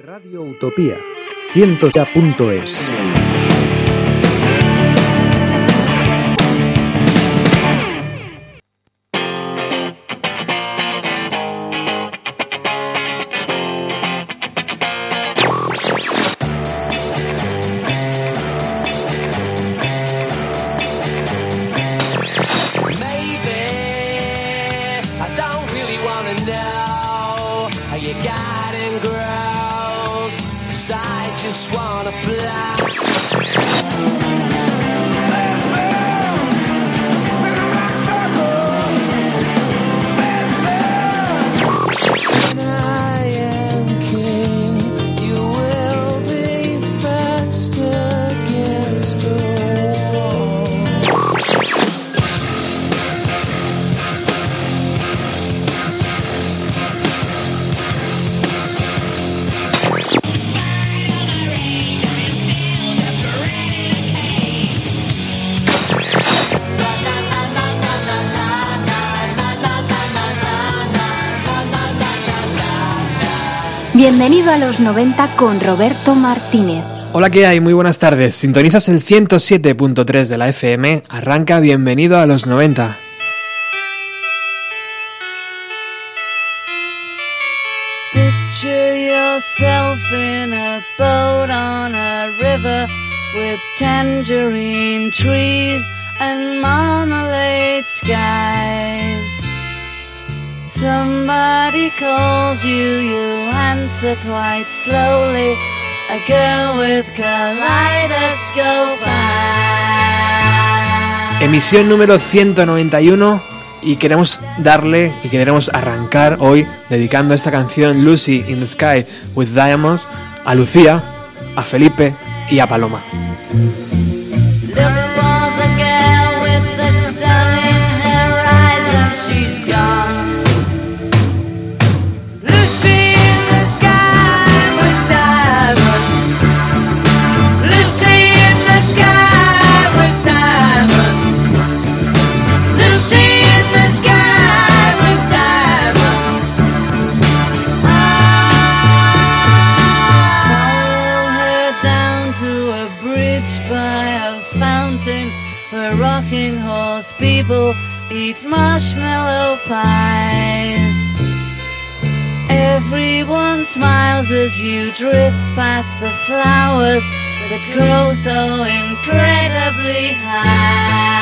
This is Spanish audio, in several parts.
Radio Utopía, cientos ya punto es. A los 90 con Roberto Martínez. Hola, ¿qué hay? Muy buenas tardes. Sintonizas el 107.3 de la FM. Arranca bienvenido a los 90. Picture yourself in a boat on a river with tangerine trees and marmalade skies. Somebody calls you, you answer quite slowly. A girl with kaleidoscope eyes. Emisión número 191 y queremos darle y queremos arrancar hoy dedicando esta canción Lucy in the Sky with Diamonds a Lucía, a Felipe y a Paloma. Everyone smiles as you drift past the flowers that grow so incredibly high.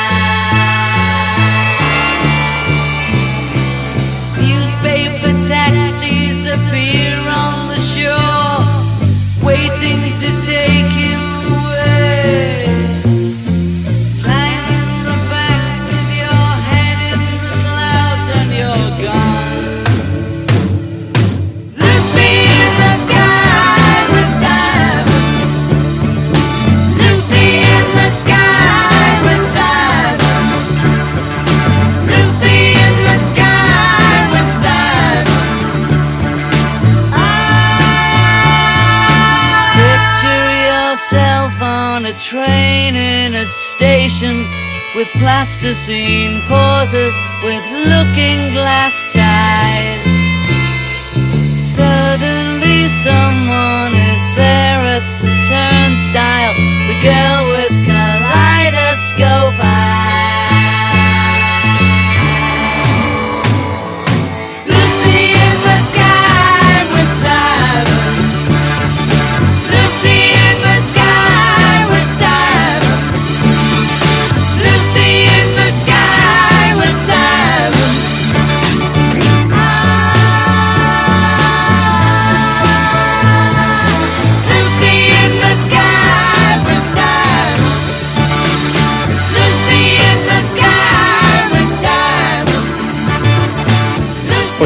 Plasticine pauses with looking glass ties.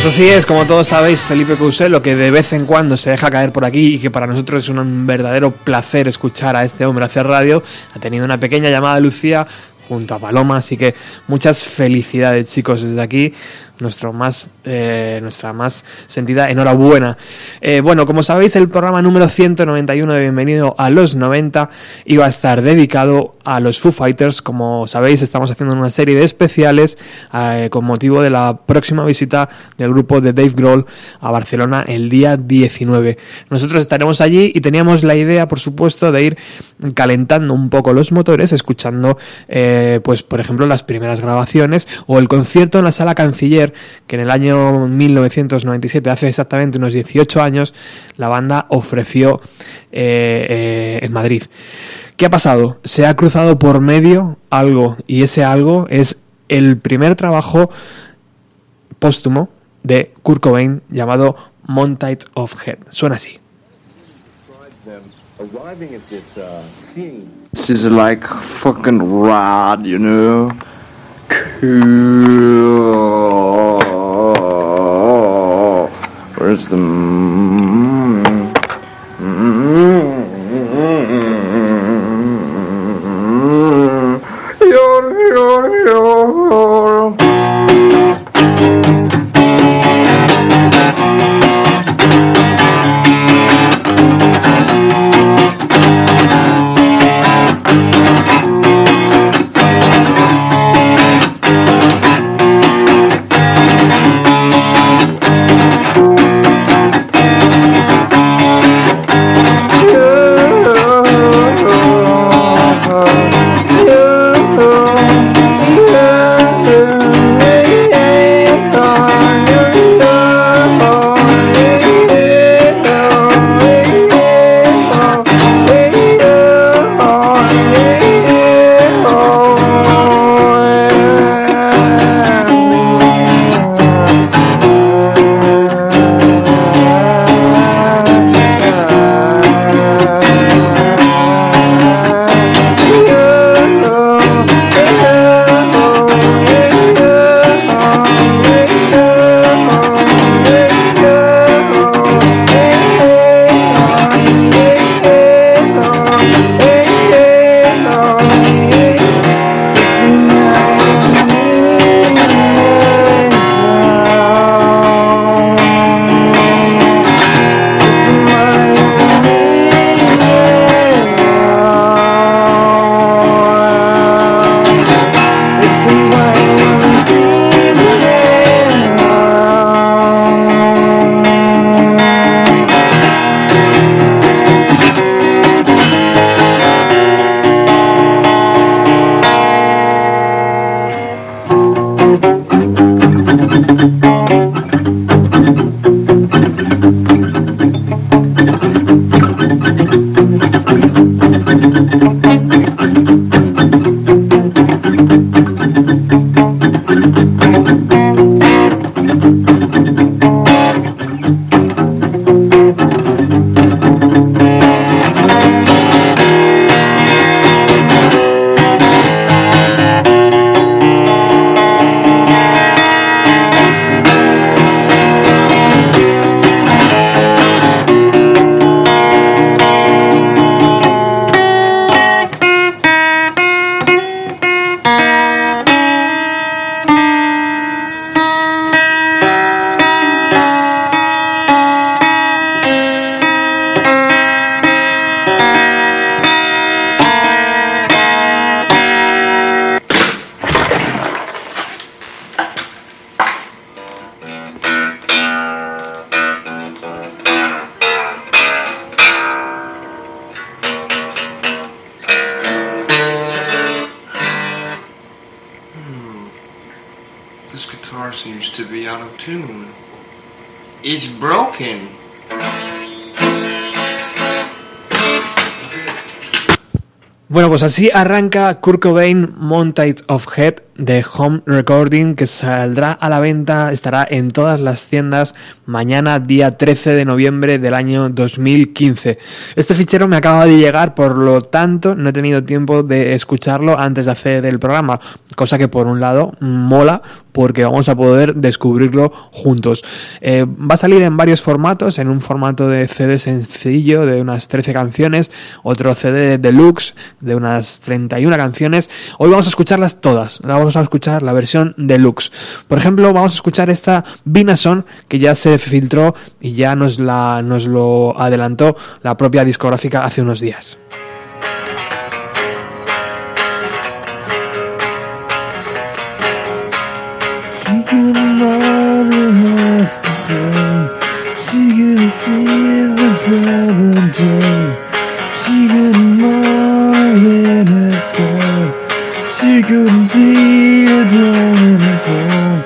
Pues así es, como todos sabéis, Felipe Couselo, que de vez en cuando se deja caer por aquí y que para nosotros es un verdadero placer escuchar a este hombre hacer radio, ha tenido una pequeña llamada Lucía junto a Paloma, así que muchas felicidades chicos desde aquí nuestro más, eh, nuestra más sentida enhorabuena. Eh, bueno, como sabéis, el programa número 191 de Bienvenido a los 90 iba a estar dedicado a los Foo Fighters. Como sabéis, estamos haciendo una serie de especiales eh, con motivo de la próxima visita del grupo de Dave Grohl a Barcelona el día 19. Nosotros estaremos allí y teníamos la idea, por supuesto, de ir calentando un poco los motores, escuchando, pues, por ejemplo, las primeras grabaciones o el concierto en la sala canciller que en el año 1997, hace exactamente unos 18 años, la banda ofreció eh, eh, en Madrid. ¿Qué ha pasado? Se ha cruzado por medio algo, y ese algo es el primer trabajo póstumo de Kurt Cobain llamado Montage of Head. Suena así. Cool. Where's the. Pues así arranca Kurt Cobain Montage of Head de Home Recording que saldrá a la venta, estará en todas las tiendas mañana día 13 de noviembre del año 2015. Este fichero me acaba de llegar, por lo tanto no he tenido tiempo de escucharlo antes de hacer el programa, cosa que por un lado mola porque vamos a poder descubrirlo juntos. Eh, va a salir en varios formatos, en un formato de CD sencillo de unas 13 canciones, otro CD deluxe de unas 31 canciones. Hoy vamos a escucharlas todas, vamos a escuchar la versión deluxe. Por ejemplo, vamos a escuchar esta Binason que ya se filtró y ya nos, la, nos lo adelantó la propia discográfica hace unos días. Diamond fall.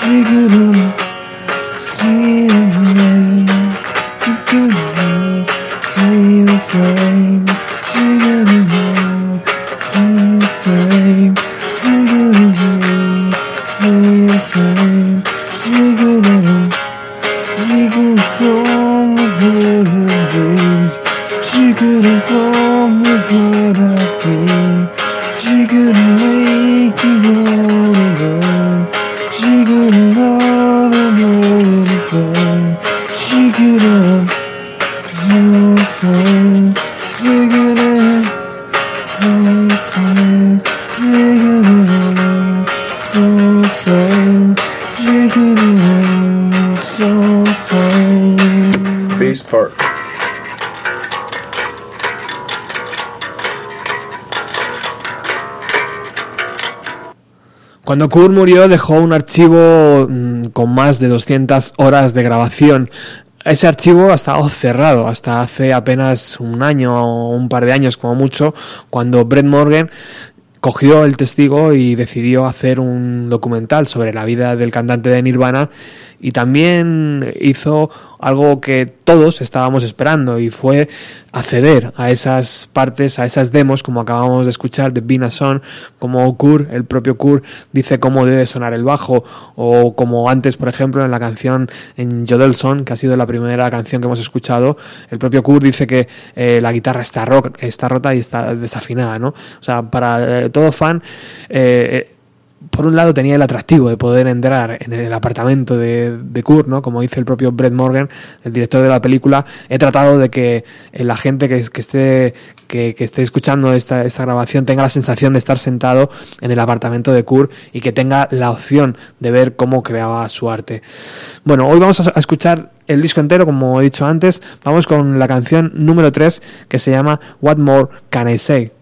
She couldn't see Cuando Kurt murió dejó un archivo mm, con más de 200 horas de grabación. Ese archivo ha estado cerrado hasta hace apenas un año o un par de años como mucho, cuando Brett Morgan cogió el testigo y decidió hacer un documental sobre la vida del cantante de Nirvana y también hizo algo que todos estábamos esperando y fue acceder a esas partes, a esas demos, como acabamos de escuchar de Bina Son, como Kurt, el propio Kurt, dice cómo debe sonar el bajo, o como antes, por ejemplo, en la canción en Jodelson, que ha sido la primera canción que hemos escuchado, el propio Kurt dice que eh, la guitarra está, está rota y está desafinada, ¿no? O sea, para eh, todo fan, eh, por un lado tenía el atractivo de poder entrar en el apartamento de, de Kurt, ¿no? Como dice el propio Brett Morgan, el director de la película, he tratado de que la gente que, esté que, que, esté escuchando esta, esta grabación tenga la sensación de estar sentado en el apartamento de Kurt y que tenga la opción de ver cómo creaba su arte. Bueno, hoy vamos a, a escuchar el disco entero, como he dicho antes, vamos con la canción número 3 que se llama What More Can I Say?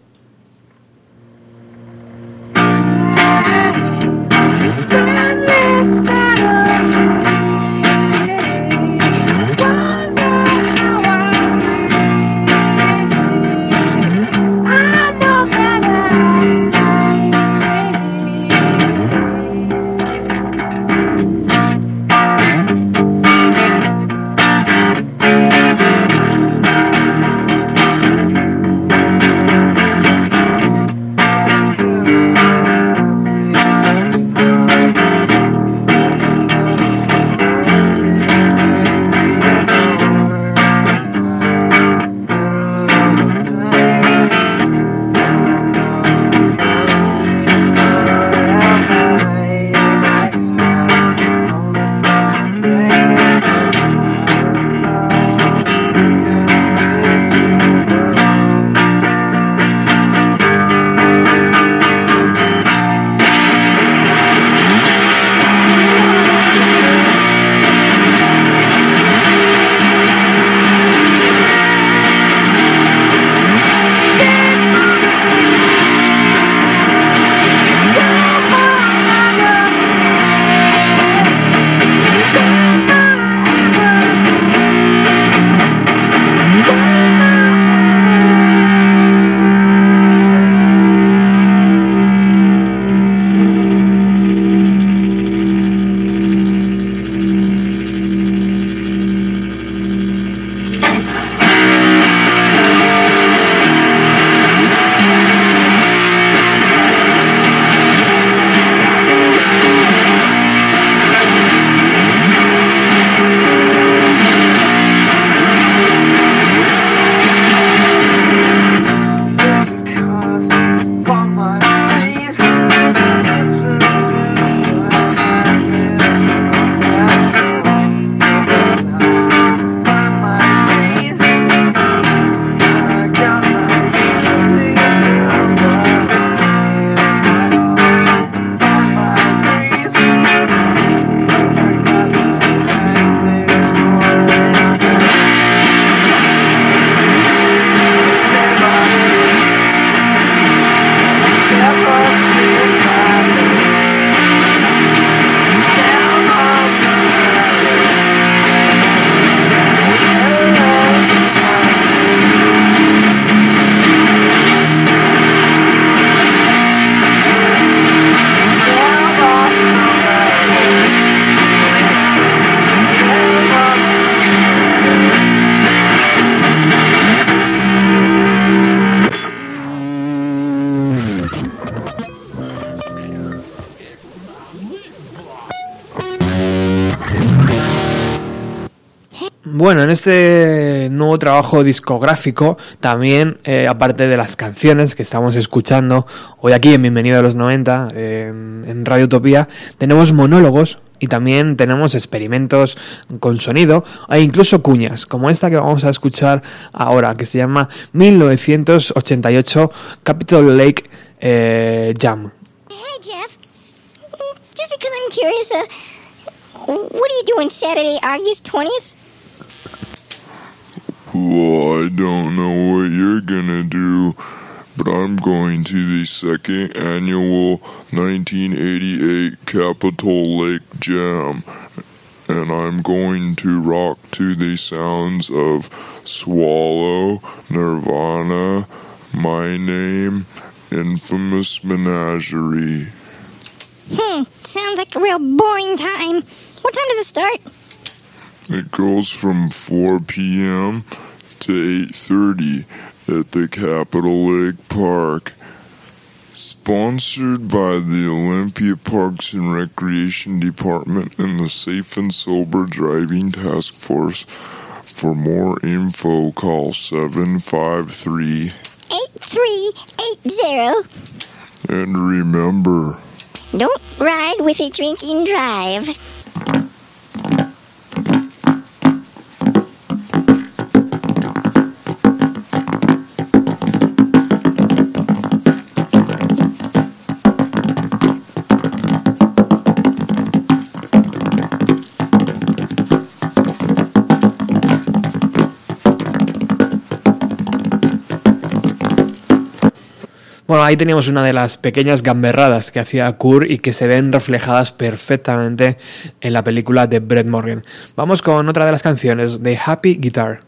En este nuevo trabajo discográfico, también, eh, aparte de las canciones que estamos escuchando hoy aquí en Bienvenido a los 90, en, Radio Utopía, tenemos monólogos y también tenemos experimentos con sonido e incluso cuñas, como esta que vamos a escuchar ahora, que se llama 1988 Capitol Lake eh, Jam. Hey, Jeff. Just because I'm curious, uh, what are you doing Saturday, August 20th? Well, I don't know what you're gonna do, but I'm going to the second annual 1988 Capitol Lake Jam, and I'm going to rock to the sounds of Swallow, Nirvana, My Name, Infamous Menagerie. Hmm, sounds like a real boring time. What time does it start? It goes from 4 p.m. to 8:30 at the Capitol Lake Park. Sponsored by the Olympia Parks and Recreation Department and the Safe and Sober Driving Task Force. For more info, call 753 8380. and remember. Don't ride with a drinking drive. Bueno, ahí teníamos una de las pequeñas gamberradas que hacía Kurt y que se ven reflejadas perfectamente en la película de Brett Morgan. Vamos con otra de las canciones de Happy Guitar.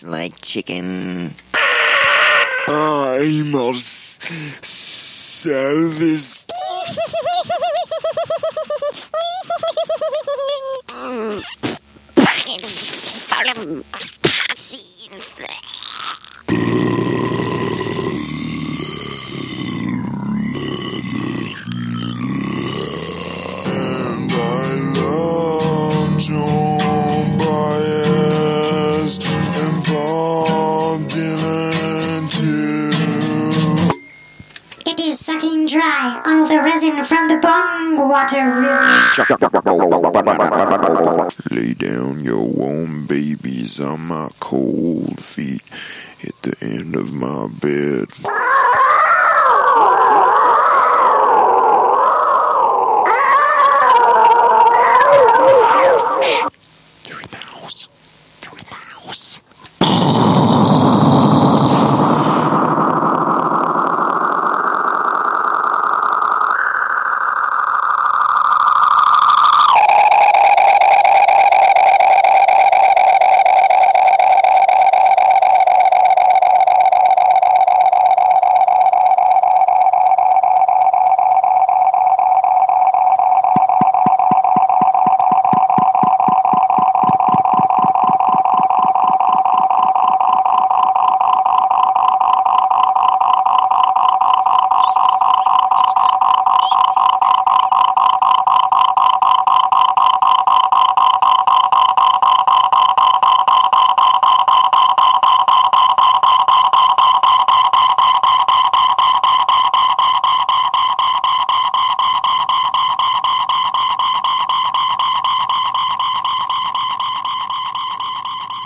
Tastes like chicken. I must sell this. Water river. Lay down your warm babies on my cold feet at the end of my bed.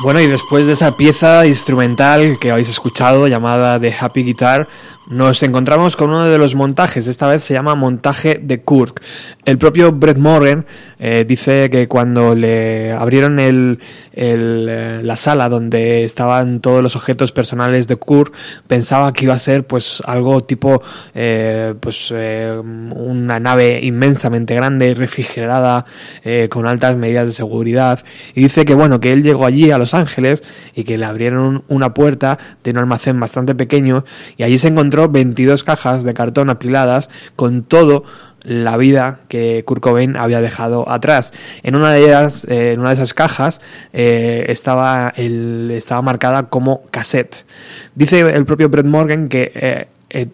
Bueno, y después de esa pieza instrumental que habéis escuchado llamada The Happy Guitar, nos encontramos con uno de los montajes. Esta vez se llama montaje de Kirk. El propio Brett Morgan eh, dice que cuando le abrieron el, el, eh, la sala donde estaban todos los objetos personales de Kirk, pensaba que iba a ser pues algo tipo eh, pues eh, una nave inmensamente grande y refrigerada eh, con altas medidas de seguridad. Y dice que bueno que él llegó allí a Los Ángeles y que le abrieron una puerta de un almacén bastante pequeño y allí se encontró 22 cajas de cartón apiladas con todo la vida que Kurt Cobain había dejado atrás. En una de ellas, eh, en una de esas cajas, eh, estaba, el, estaba marcada como cassette. Dice el propio Brett Morgan que eh, eh,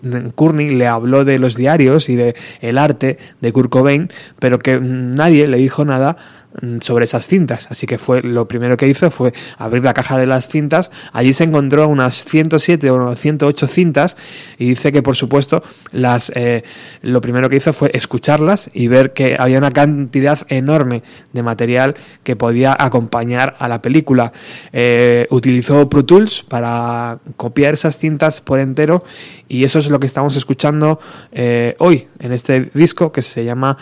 le habló de los diarios y de el arte de Kurt Cobain, pero que nadie le dijo nada sobre esas cintas. Así que fue lo primero que hizo fue abrir la caja de las cintas. Allí se encontró unas 107 o 108 cintas y dice que por supuesto las eh, lo primero que hizo fue escucharlas y ver que había una cantidad enorme de material que podía acompañar a la película. Eh, utilizó Pro Tools para copiar esas cintas por entero y eso es lo que estamos escuchando eh, hoy en este disco que se llama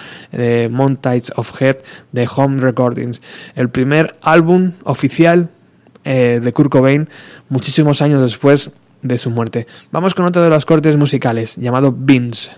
Montage of Head de Home Recordings. El primer álbum oficial eh, de Kurt Cobain muchísimos años después de su muerte. Vamos con otro de los cortes musicales llamado. Beans,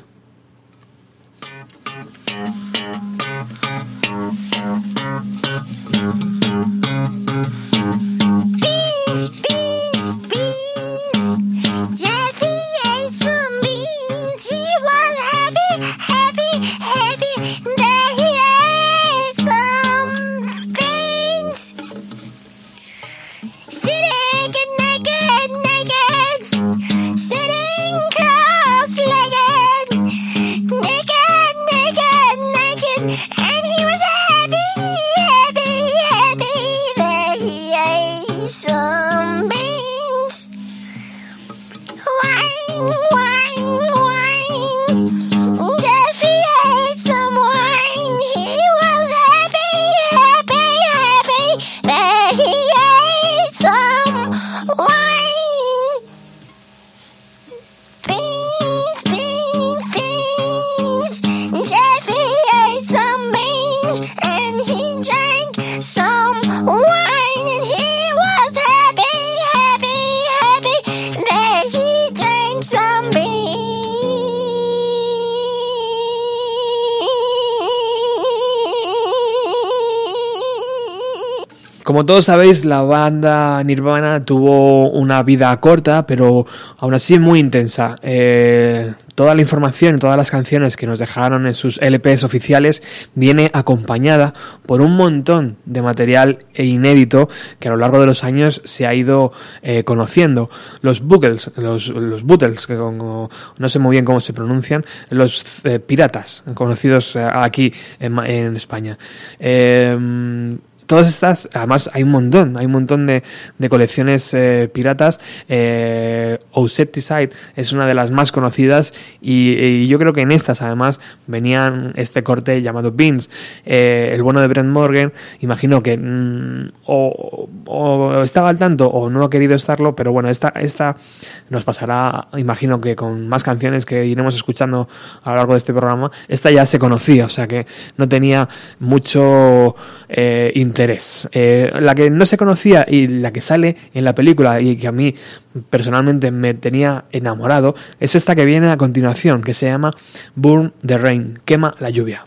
Como todos sabéis, la banda Nirvana tuvo una vida corta, pero aún así muy intensa. Eh, toda la información, todas las canciones que nos dejaron en sus LPs oficiales viene acompañada por un montón de material inédito que a lo largo de los años se ha ido eh, conociendo. Los Boogles, los, los que no sé muy bien cómo se pronuncian, los eh, piratas, conocidos aquí en, España. Todas estas, además hay un montón, hay un montón de, de colecciones eh, piratas. Eh, Ouseticide es una de las más conocidas y, y yo creo que en estas además venían este corte llamado Beans. Eh, el bueno de Brent Morgan, imagino que mm, o, o estaba al tanto o no ha querido estarlo, pero bueno, esta, esta nos pasará, imagino que con más canciones que iremos escuchando a lo largo de este programa. Esta ya se conocía, o sea que no tenía mucho eh, interés. Eh, la que no se conocía y la que sale en la película y que a mí personalmente me tenía enamorado es esta que viene a continuación, que se llama Burn the Rain, quema la lluvia.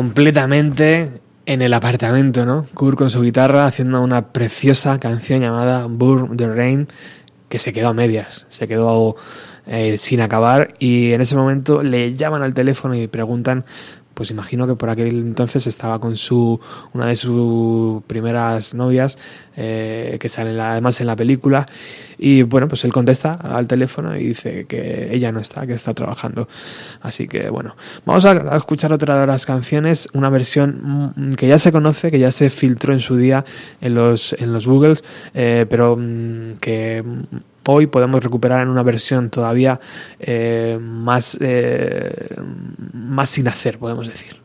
Completamente en el apartamento, ¿no? Kurt con su guitarra haciendo una preciosa canción llamada Burn the Rain que se quedó a medias, se quedó eh, sin acabar y en ese momento le llaman al teléfono y preguntan pues imagino que por aquel entonces estaba con su una de sus primeras novias eh, que sale además en la película y bueno pues él contesta al teléfono y dice que ella no está que está trabajando. Así que bueno vamos a, a escuchar otra de las canciones una versión mm, que ya se conoce que ya se filtró en su día en los en los Googles eh, pero mm, que mm, hoy podemos recuperar en una versión todavía eh, más eh, más sin hacer podemos decir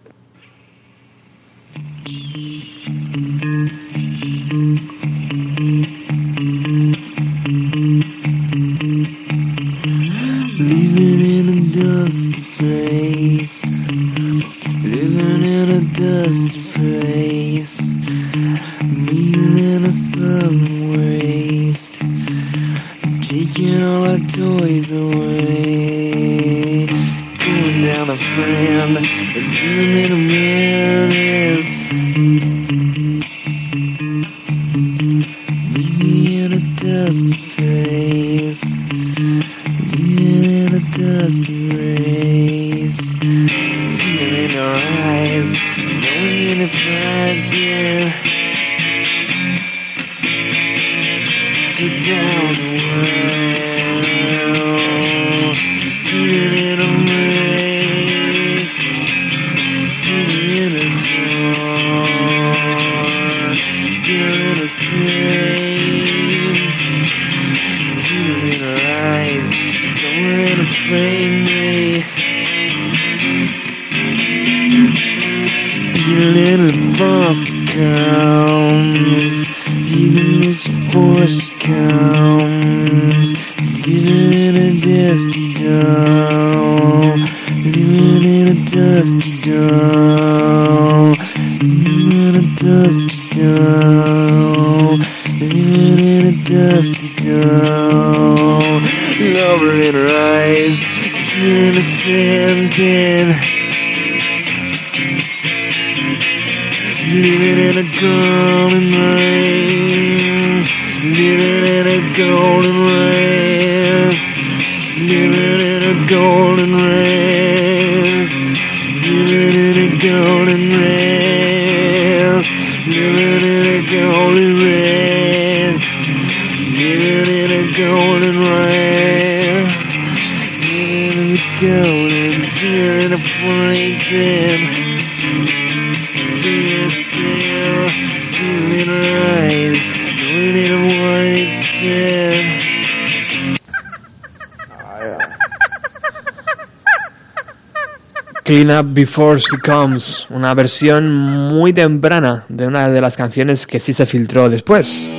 Before She Comes, una versión muy temprana de una de las canciones que sí se filtró después.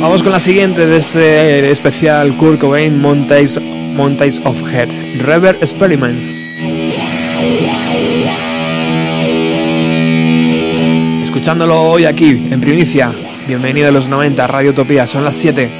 Vamos con la siguiente de este especial Kurt Cobain Montage, Montage of Head, Rever Experiment. Escuchándolo hoy aquí, en primicia. Bienvenido a los 90, Radio Utopía, son las 7.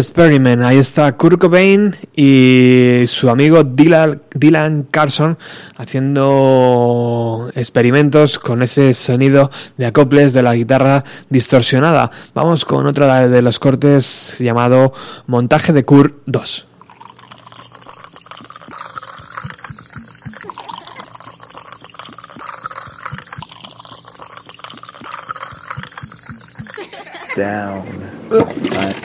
Experiment. Ahí está Kurt Cobain y su amigo Dylan, Dylan Carson haciendo experimentos con ese sonido de acoples de la guitarra distorsionada. Vamos con otro de los cortes llamado Montaje de Kurt 2. Down.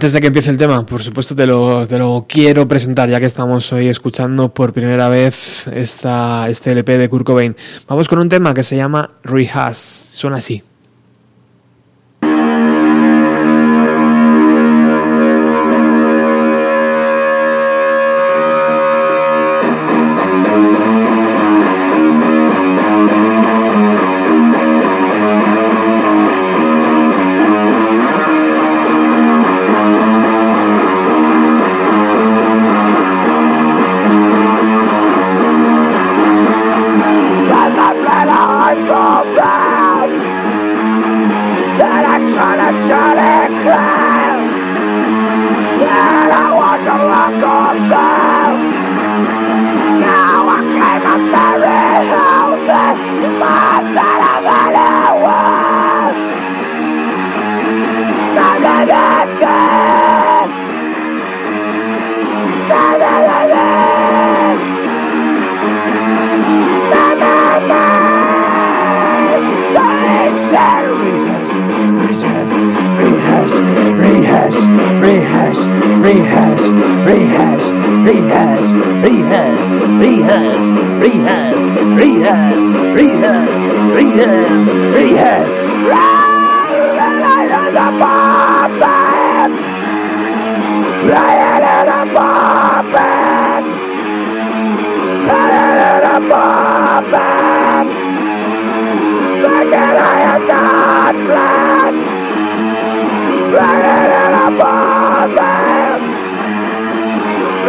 Antes de que empiece el tema, por supuesto te lo, te lo quiero presentar, ya que estamos hoy escuchando por primera vez esta, este LP de Kurt Cobain. Vamos con un tema que se llama Rehash, suena así. Lying in a muffin. Lying in a muffin. Thinking I am not blind. Lying in a muffin.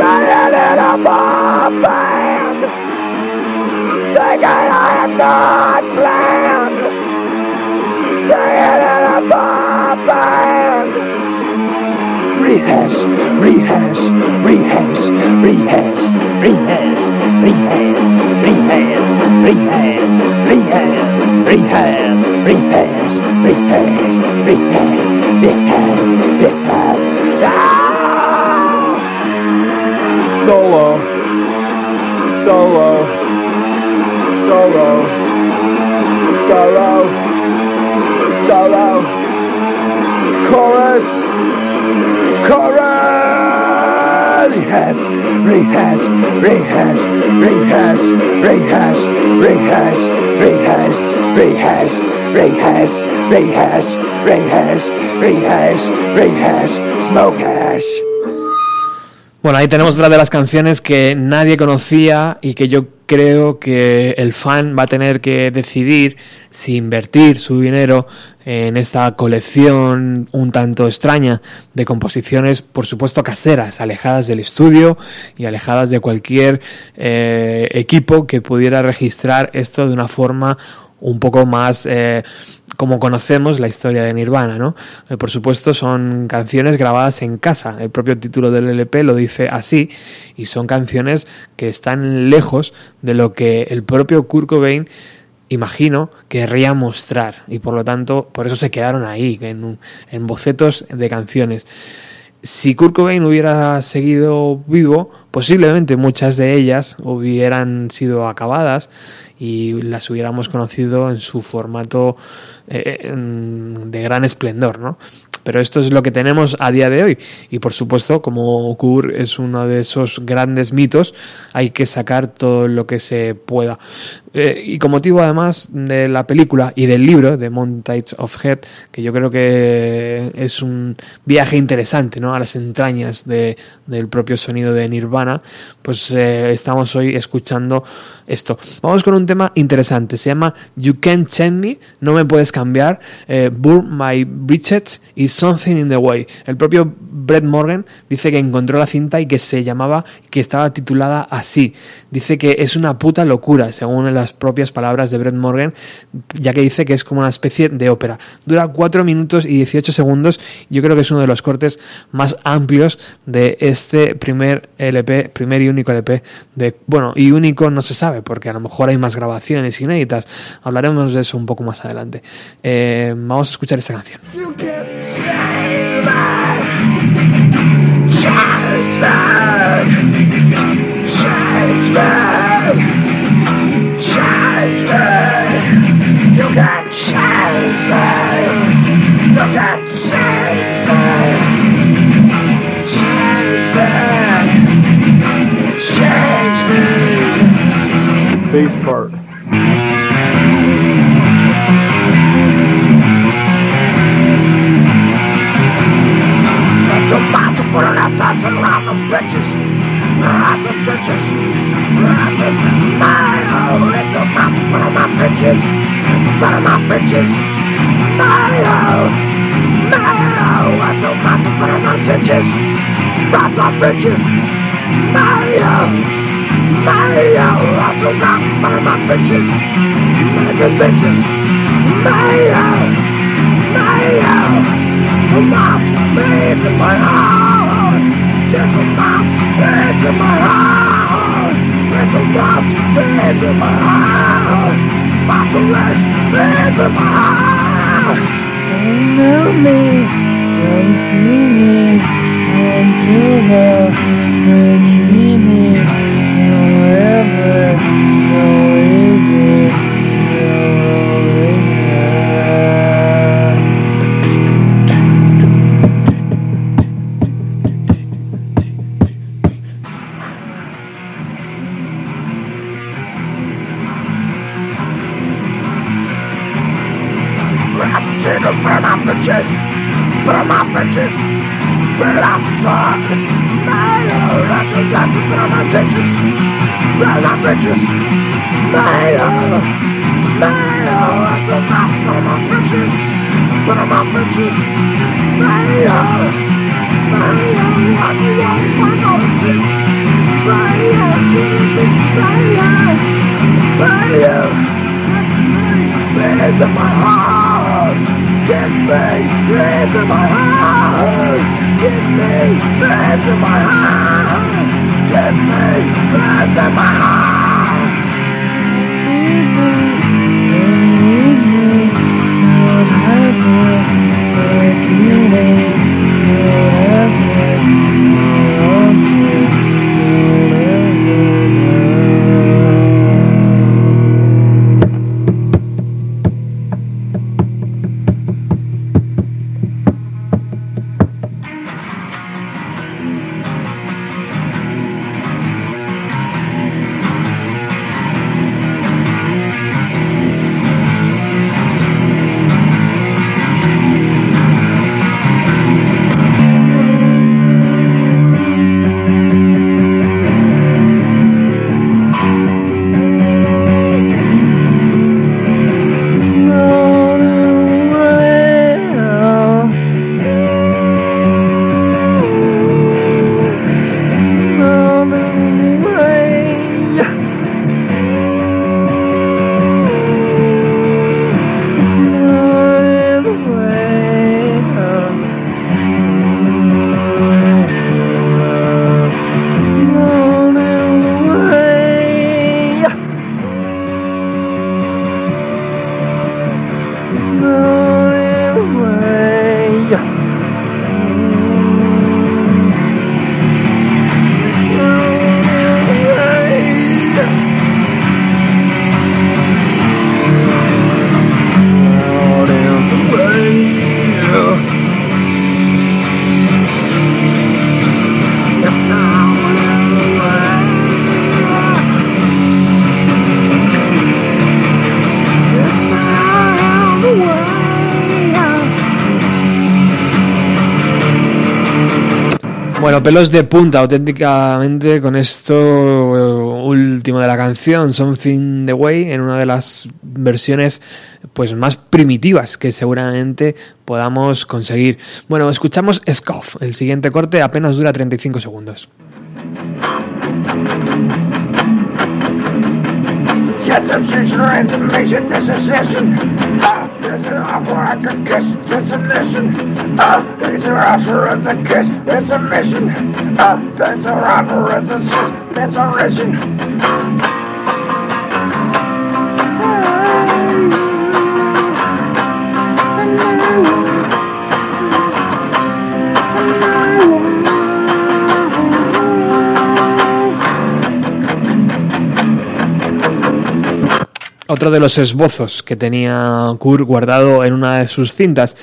Lying in a muffin. Thinking I am not blind. Lying in a muffin. Rehash, rehash, rehash, rehash, rehash, rehash, rehash, rehash, rehash, rehash, rehash, rehash, rehash, rehash, rehash. Ah! Solo, solo, solo, solo, solo, chorus. Chorus! Rehash, rehash, rehash, rehash, rehash, rehash, rehash, rehash, rehash, rehash, rehash, rehash, rehash, smoke hash. Bueno, ahí tenemos otra de las canciones que nadie conocía y que yo creo que el fan va a tener que decidir si invertir su dinero en esta colección un tanto extraña de composiciones, por supuesto caseras, alejadas del estudio y alejadas de cualquier eh, equipo que pudiera registrar esto de una forma un poco más eh, como conocemos la historia de Nirvana, ¿no? Eh, por supuesto son canciones grabadas en casa, el propio título del LP lo dice así, y son canciones que están lejos de lo que el propio Kurt Cobain imagino, querría mostrar y por lo tanto por eso se quedaron ahí, en, en bocetos de canciones. Si Kurt Cobain hubiera seguido vivo, posiblemente muchas de ellas hubieran sido acabadas y las hubiéramos conocido en su formato eh, de gran esplendor, ¿no? Pero esto es lo que tenemos a día de hoy. Y por supuesto, como Kurt es uno de esos grandes mitos, hay que sacar todo lo que se pueda. Eh, y con motivo además de la película y del libro de Montage of Head, que yo creo que es un viaje interesante ¿no? a las entrañas de, del propio sonido de Nirvana, pues eh, estamos hoy escuchando esto. Vamos con un tema interesante, se llama You Can't Change Me, No Me Puedes Cambiar, eh, Burn My Bridges y Something in the Way. El propio Brett Morgan dice que encontró la cinta y que se llamaba, que estaba titulada así. Dice que es una puta locura, según las propias palabras de Brett Morgan, ya que dice que es como una especie de ópera. Dura 4 minutos y 18 segundos. Yo creo que es uno de los cortes más amplios de este primer LP, primer y único LP de, bueno, y único no se sabe, porque a lo mejor hay más grabaciones inéditas. Hablaremos de eso un poco más adelante. Eh, vamos a escuchar esta canción. You can to bounce and put an outside around the bitches. Lots of ditches. Lots my old little bounce and put on my bitches. Put on my bitches. My old, my old little bounce and put on my ditches. Bounce my bitches. My old, my old little bounce and put on my bitches. My good bitches. My old, my old. Gentle mouse beats in my heart. Gentle mouse beats in my heart. Gentle mouse beats in my heart. Mouse race in my heart. Don't know me, don't see me, unto the bikini. Don't ever go But I suck is my erotic guts, but I'm audacious. But I'm bitches. My my that's a mess on my bitches. But I'm my bitches. My my I do not want to know it is. my little bit by by that's me, beds in my heart. Get me, beds in my heart. Get me, beds in my heart. Get me, beds in my heart. Pelos de punta auténticamente con esto eh, último de la canción, Something the Way, en una de las versiones pues más primitivas que seguramente podamos conseguir. Bueno, escuchamos Scoff. El siguiente corte apenas dura 35 segundos. Ah, this is an offer I could kiss, just a mission. Ah, it's an offer of the kiss, it's a mission. Ah, that's an offer of the sis, that's a mission. Otro de los esbozos que tenía Kurt guardado en una de sus cintas.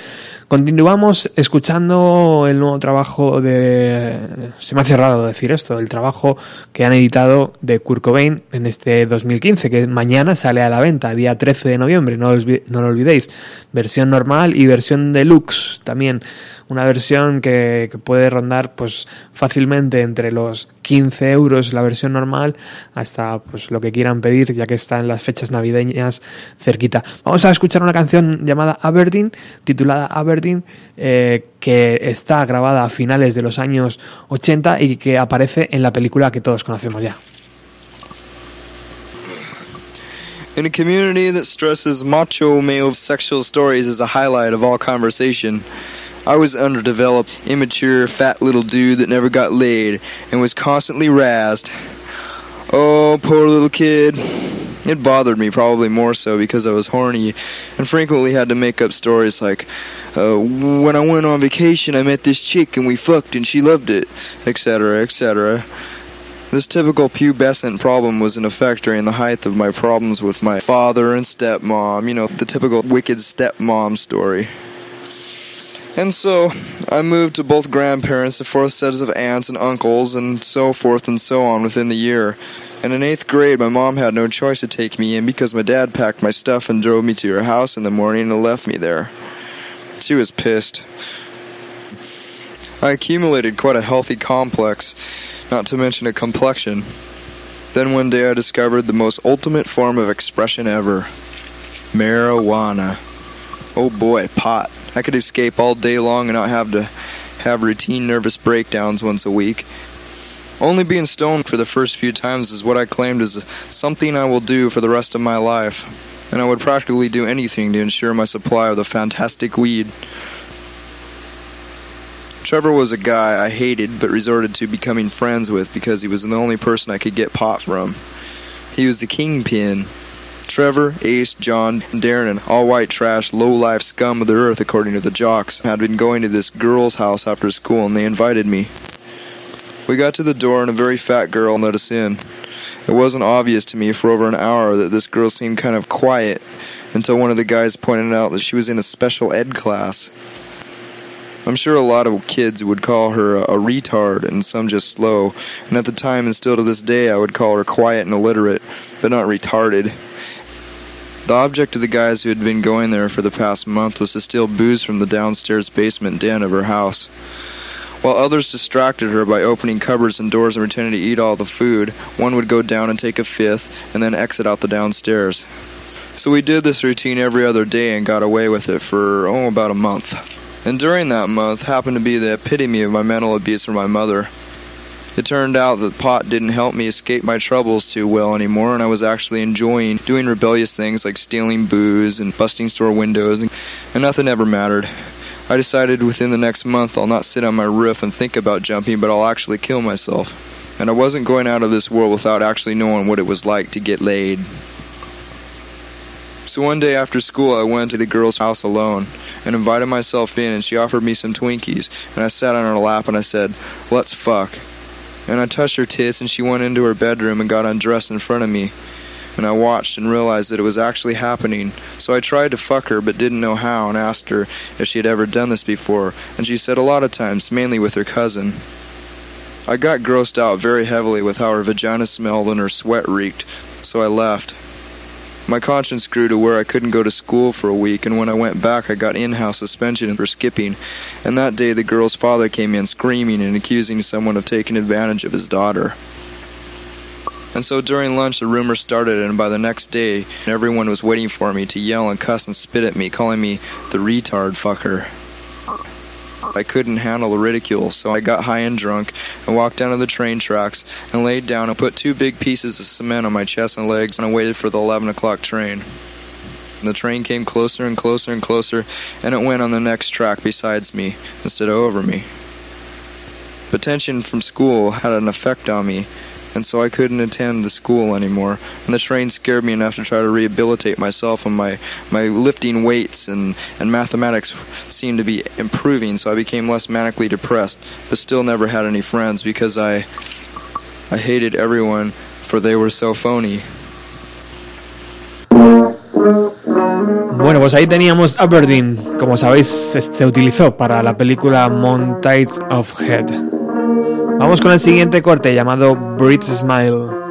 Continuamos escuchando el nuevo trabajo de... Se me ha cerrado decir esto, el trabajo que han editado de Kurt Cobain en este 2015, que mañana sale a la venta, día 13 de noviembre, no, no lo olvidéis. Versión normal y versión deluxe también. Una versión que, puede rondar pues fácilmente entre los 15 euros la versión normal hasta pues lo que quieran pedir ya que está en las fechas navideñas cerquita. Vamos a escuchar una canción llamada Aberdeen, titulada Aberdeen, eh, que está grabada a finales de los años 80 y que aparece en la película que todos conocemos ya. In a community that stresses macho male sexual stories as a highlight of all conversation, I was underdeveloped, immature, fat little dude that never got laid and was constantly razzed. Oh, poor little kid. It bothered me probably more so because I was horny and frequently had to make up stories like, uh, when I went on vacation, I met this chick and we fucked and she loved it, etc., etc. This typical pubescent problem was in effect during the height of my problems with my father and stepmom, you know, the typical wicked stepmom story. And so, I moved to both grandparents, the fourth sets of aunts and uncles, and so forth and so on within the year. And in eighth grade, my mom had no choice to take me in because my dad packed my stuff and drove me to her house in the morning and left me there. She was pissed. I accumulated quite a healthy complex, not to mention a complexion. Then one day I discovered the most ultimate form of expression ever marijuana. Oh boy, pot. I could escape all day long and not have to have routine nervous breakdowns once a week. Only being stoned for the first few times is what I claimed is something I will do for the rest of my life, and I would practically do anything to ensure my supply of the fantastic weed. Trevor was a guy I hated but resorted to becoming friends with because he was the only person I could get pot from. He was the kingpin. Trevor, Ace, John, and Darren, all white trash, low life scum of the earth, according to the jocks, had been going to this girl's house after school and they invited me. We got to the door and a very fat girl let us in. It wasn't obvious to me for over an hour that this girl seemed kind of quiet until one of the guys pointed out that she was in a special ed class. I'm sure a lot of kids would call her a, a retard and some just slow, and at the time and still to this day I would call her quiet and illiterate, but not retarded. The object of the guys who had been going there for the past month was to steal booze from the downstairs basement den of her house. While others distracted her by opening cupboards and doors and pretending to eat all the food, one would go down and take a fifth and then exit out the downstairs. So we did this routine every other day and got away with it for, oh, about a month. And during that month happened to be the epitome of my mental abuse from my mother. It turned out that pot didn't help me escape my troubles too well anymore, and I was actually enjoying doing rebellious things like stealing booze and busting store windows, and, and nothing ever mattered. I decided within the next month I'll not sit on my roof and think about jumping, but I'll actually kill myself. And I wasn't going out of this world without actually knowing what it was like to get laid. So one day after school, I went to the girl's house alone and invited myself in, and she offered me some Twinkies. And I sat on her lap and I said, Let's fuck. And I touched her tits, and she went into her bedroom and got undressed in front of me. And I watched and realized that it was actually happening. So I tried to fuck her, but didn't know how, and asked her if she had ever done this before. And she said a lot of times, mainly with her cousin. I got grossed out very heavily with how her vagina smelled and her sweat reeked, so I left. My conscience grew to where I couldn't go to school for a week, and when I went back, I got in house suspension for skipping. And that day, the girl's father came in screaming and accusing someone of taking advantage of his daughter. And so during lunch, the rumor started, and by the next day, everyone was waiting for me to yell and cuss and spit at me, calling me the retard fucker. I couldn't handle the ridicule, so I got high and drunk and walked down to the train tracks and laid down and put two big pieces of cement on my chest and legs and I waited for the 11 o'clock train. And the train came closer and closer and closer, and it went on the next track besides me instead of over me. But tension from school had an effect on me, and so I couldn't attend the school anymore. And the train scared me enough to try to rehabilitate myself, and my, my lifting weights and, and mathematics seemed to be improving, so I became less manically depressed, but still never had any friends because I, I hated everyone for they were so phony. Bueno, pues ahí teníamos Aberdeen, como sabéis, se, utilizó para la película Montage of Head. Vamos con el siguiente corte llamado Bridge Smile.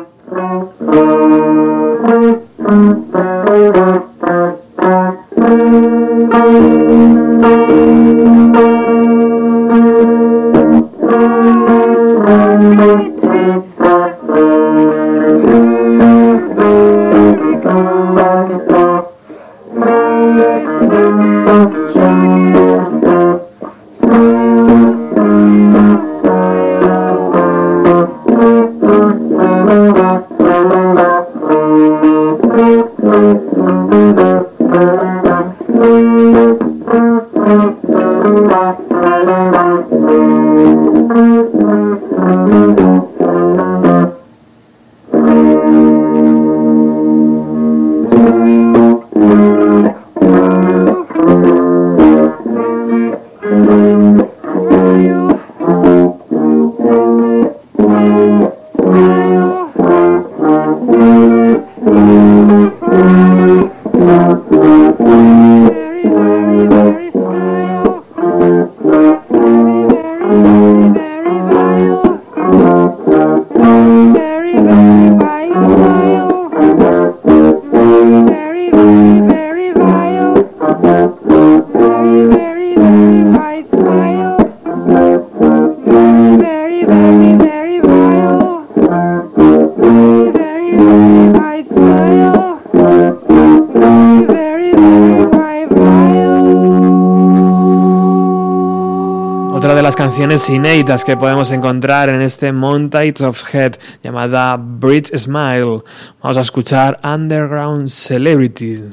Canciones que podemos encontrar en este Montage of Head llamada Bridge Smile. Vamos a escuchar Underground Celebrities.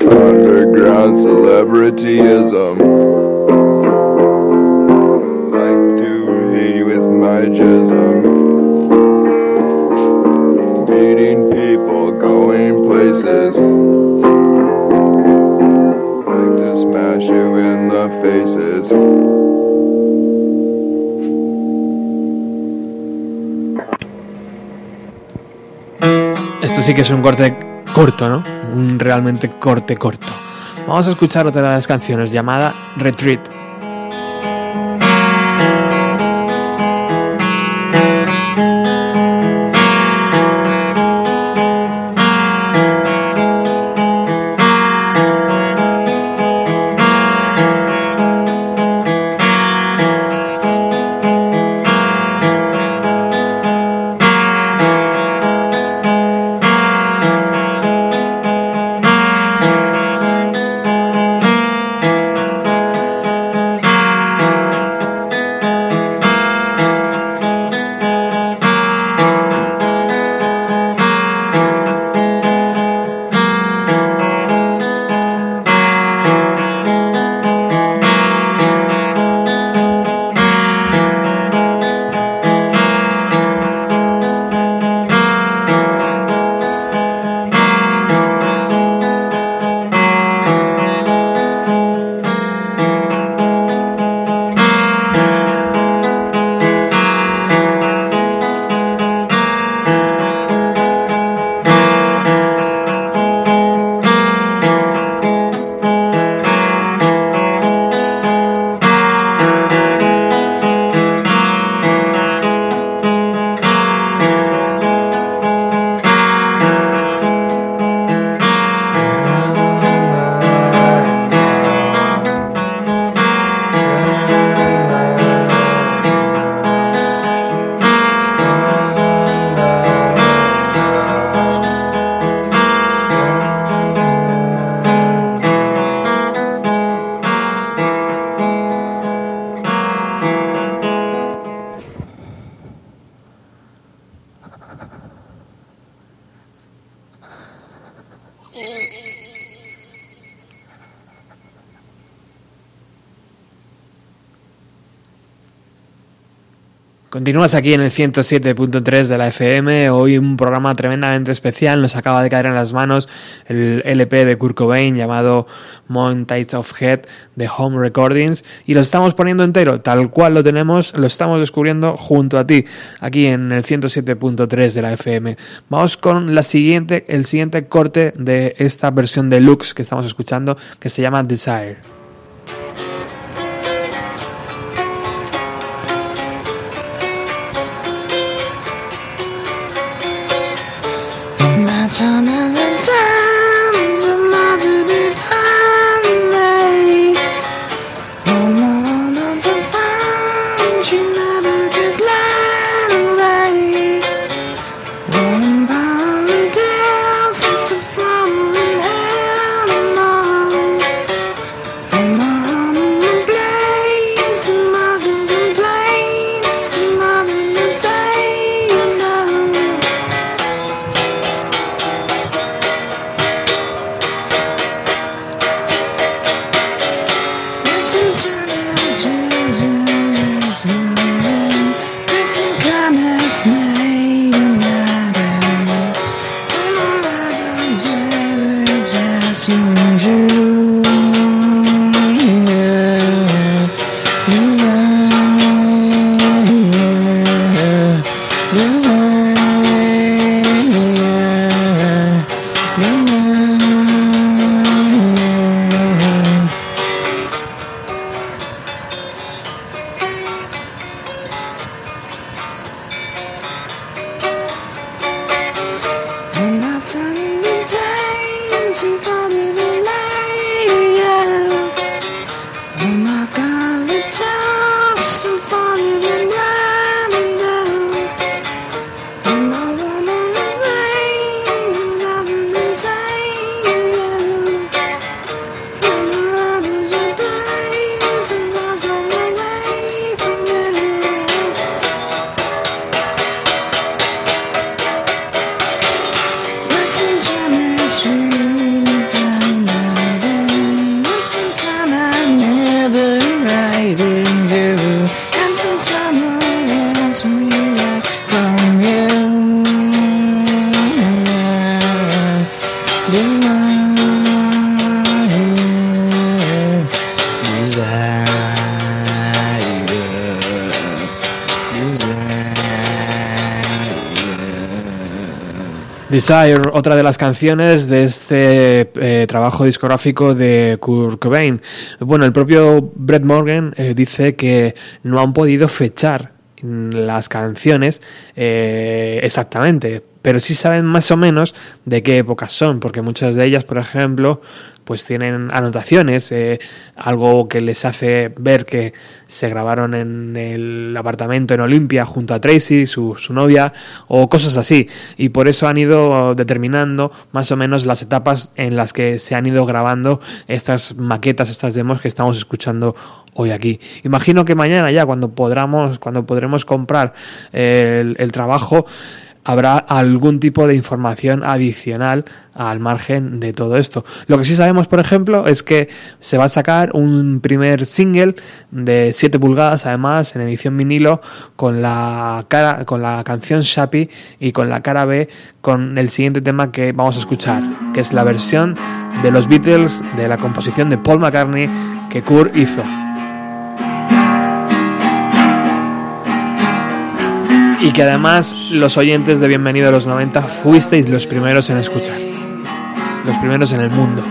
Underground celebrityism. Like to hate with my jism. Esto sí que es un corte corto, ¿no? Un realmente corte corto. Vamos a escuchar otra de las canciones llamada Retreat. Continúas aquí en el 107.3 de la FM, hoy un programa tremendamente especial, nos acaba de caer en las manos el LP de Kurt Cobain llamado Montage of Head de Home Recordings y lo estamos poniendo entero, tal cual lo tenemos, lo estamos descubriendo junto a ti, aquí en el 107.3 de la FM. Vamos con la siguiente, el siguiente corte de esta versión deluxe que estamos escuchando, que se llama Desire. Mm-hmm. Otra de las canciones de este eh, trabajo discográfico de Kurt Cobain. Bueno, el propio Brett Morgan eh, dice que no han podido fechar las canciones eh, exactamente, pero sí saben más o menos de qué épocas son, porque muchas de ellas, por ejemplo, pues tienen anotaciones, eh, algo que les hace ver que se grabaron en el apartamento en Olimpia junto a Tracy, su, su, novia, o cosas así. Y por eso han ido determinando más o menos las etapas en las que se han ido grabando estas maquetas, estas demos que estamos escuchando hoy aquí. Imagino que mañana ya, cuando podamos, cuando podremos comprar el, el trabajo, habrá algún tipo de información adicional al margen de todo esto. Lo que sí sabemos, por ejemplo, es que se va a sacar un primer single de 7 pulgadas, además, en edición vinilo, con la cara, con la canción Shappy y con la cara B, con el siguiente tema que vamos a escuchar, que es la versión de los Beatles de la composición de Paul McCartney que Kurt hizo. Y que además los oyentes de Bienvenido a los 90 fuisteis los primeros en escuchar, los primeros en el mundo.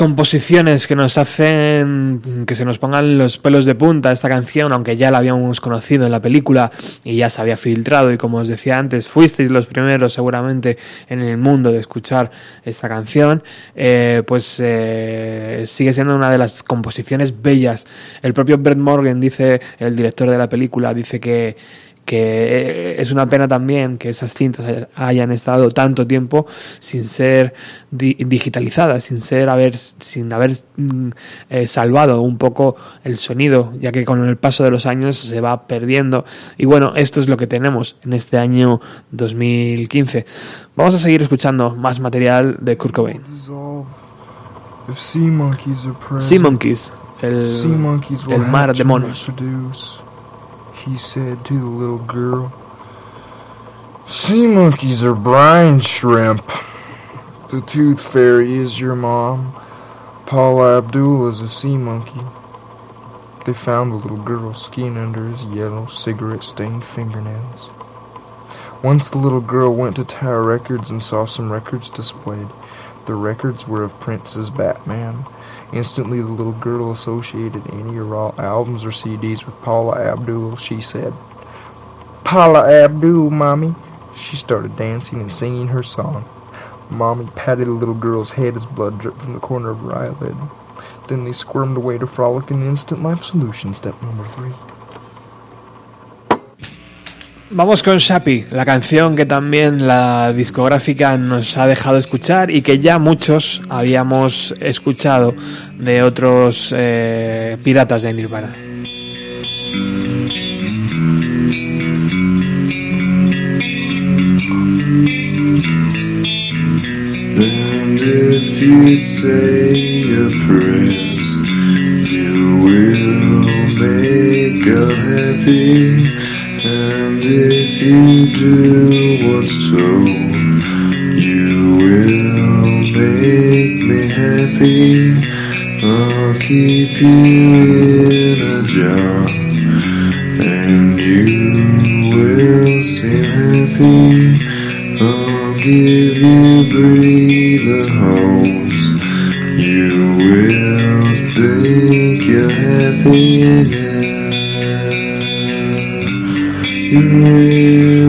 Composiciones que nos hacen que se nos pongan los pelos de punta esta canción, aunque ya la habíamos conocido en la película y ya se había filtrado y como os decía antes, fuisteis los primeros seguramente en el mundo de escuchar esta canción, eh, pues eh, sigue siendo una de las composiciones bellas. El propio Brett Morgan dice, el director de la película, dice que que es una pena también que esas cintas hayan estado tanto tiempo sin ser di digitalizadas, sin ser haber, sin haber mm, eh, salvado un poco el sonido, ya que con el paso de los años se va perdiendo. Y bueno, esto es lo que tenemos en este año 2015. Vamos a seguir escuchando más material de Kurt Cobain. Sea monkeys el, el mar de monos. He said to the little girl, Sea monkeys are brine shrimp. The tooth fairy is your mom. Paula Abdul is a sea monkey. They found the little girl's skin under his yellow cigarette stained fingernails. Once the little girl went to Tower Records and saw some records displayed. The records were of Prince's Batman. Instantly, the little girl associated any or all albums or CDs with Paula Abdul. She said, Paula Abdul, Mommy. She started dancing and singing her song. Mommy patted the little girl's head as blood dripped from the corner of her eyelid. Then they squirmed away to frolic in the Instant Life Solution, step number three. Vamos con Shappy, la canción que también la discográfica nos ha dejado escuchar y que ya muchos habíamos escuchado de otros eh, piratas de Nirvana. And if you do what's told, you will make me happy. I'll keep you in a jar, and you will seem happy. I'll give you breather You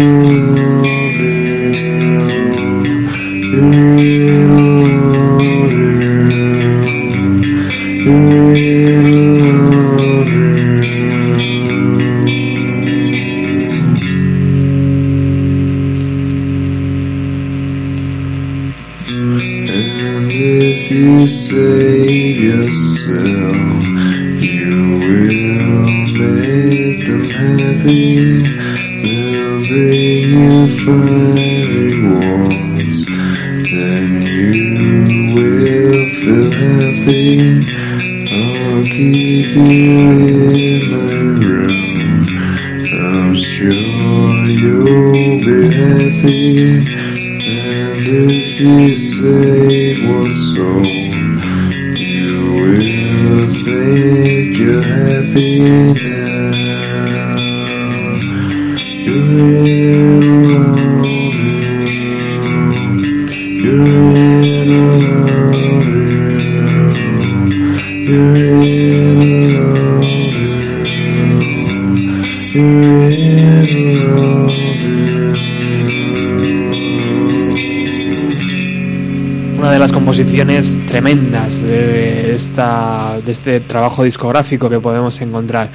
de este trabajo discográfico que podemos encontrar.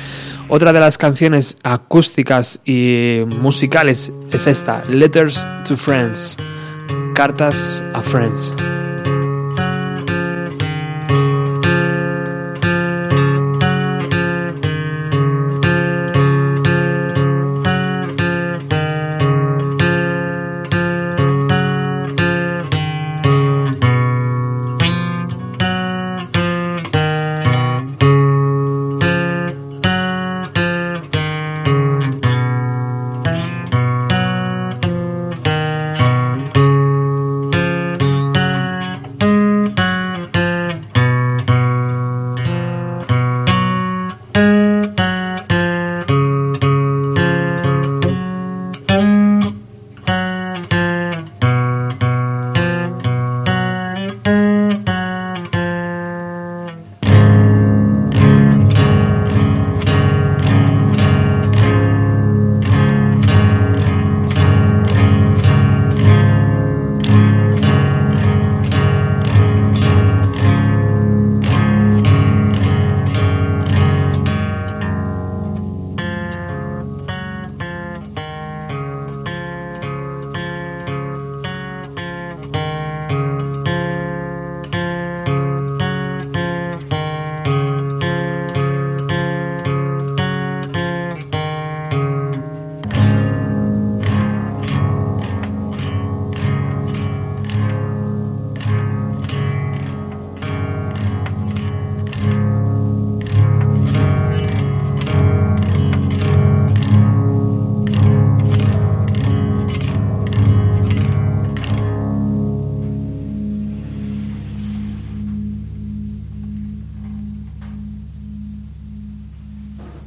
Otra de las canciones acústicas y musicales es esta, Letters to Friends, Cartas a Friends.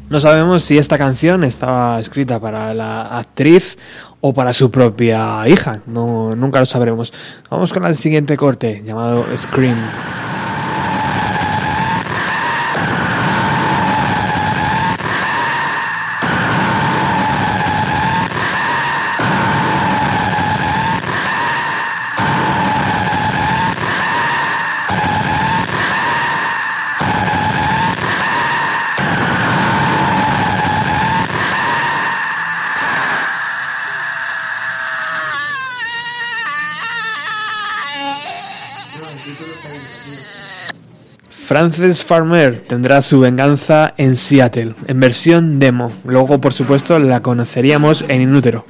No sabemos si esta canción estaba escrita para la actriz o para su propia hija. No, nunca lo sabremos. Vamos con el siguiente corte llamado Scream. Frances Farmer tendrá su venganza en Seattle, en versión demo. Luego, por supuesto, la conoceríamos en Inútero.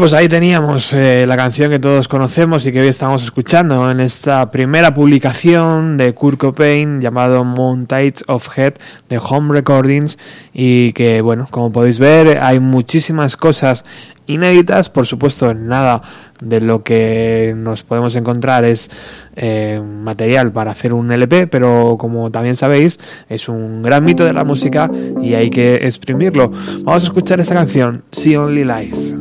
Pues ahí teníamos eh, la canción que todos conocemos y que hoy estamos escuchando en esta primera publicación de Kurt Cobain llamado Montage of Head de Home Recordings y que, bueno, como podéis ver, hay muchísimas cosas inéditas, por supuesto, nada de lo que nos podemos encontrar es eh, material para hacer un LP, pero como también sabéis, es un gran mito de la música y hay que exprimirlo. Vamos a escuchar esta canción, See Only Lies.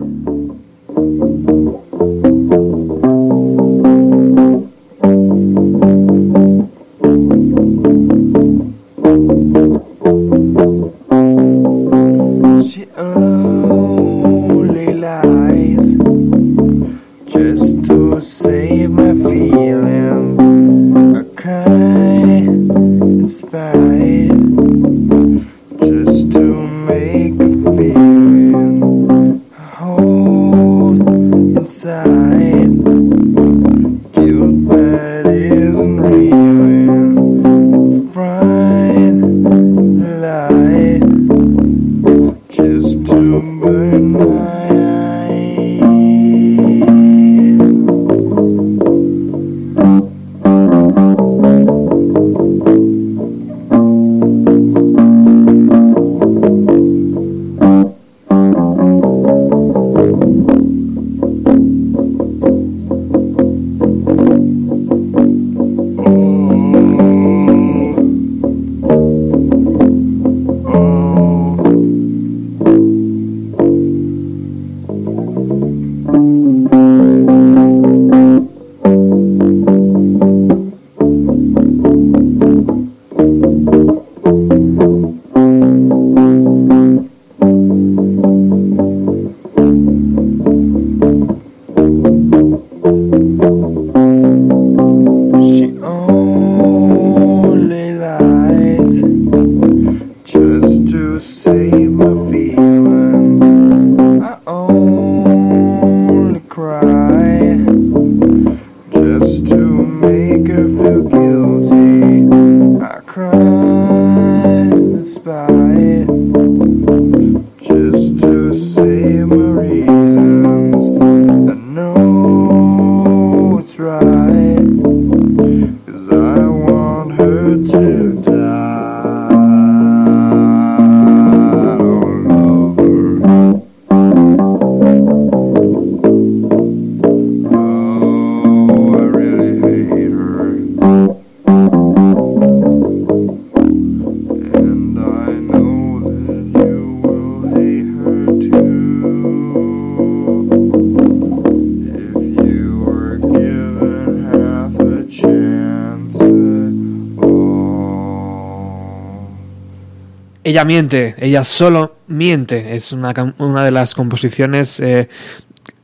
Ella miente, ella solo miente. Es una, una de las composiciones eh,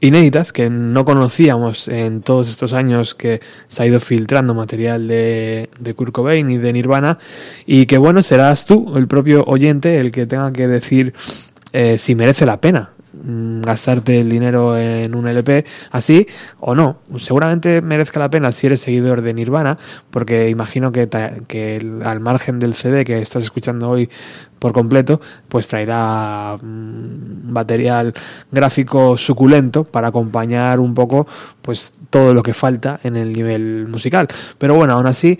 inéditas que no conocíamos en todos estos años que se ha ido filtrando material de, de Kurt Cobain y de Nirvana y que bueno, serás tú, el propio oyente, el que tenga que decir eh, si merece la pena gastarte el dinero en un LP así o no. Seguramente merezca la pena si eres seguidor de Nirvana, porque imagino que, que al margen del CD que estás escuchando hoy por completo, pues traerá mm, material gráfico suculento para acompañar un poco pues todo lo que falta en el nivel musical. Pero bueno, aún así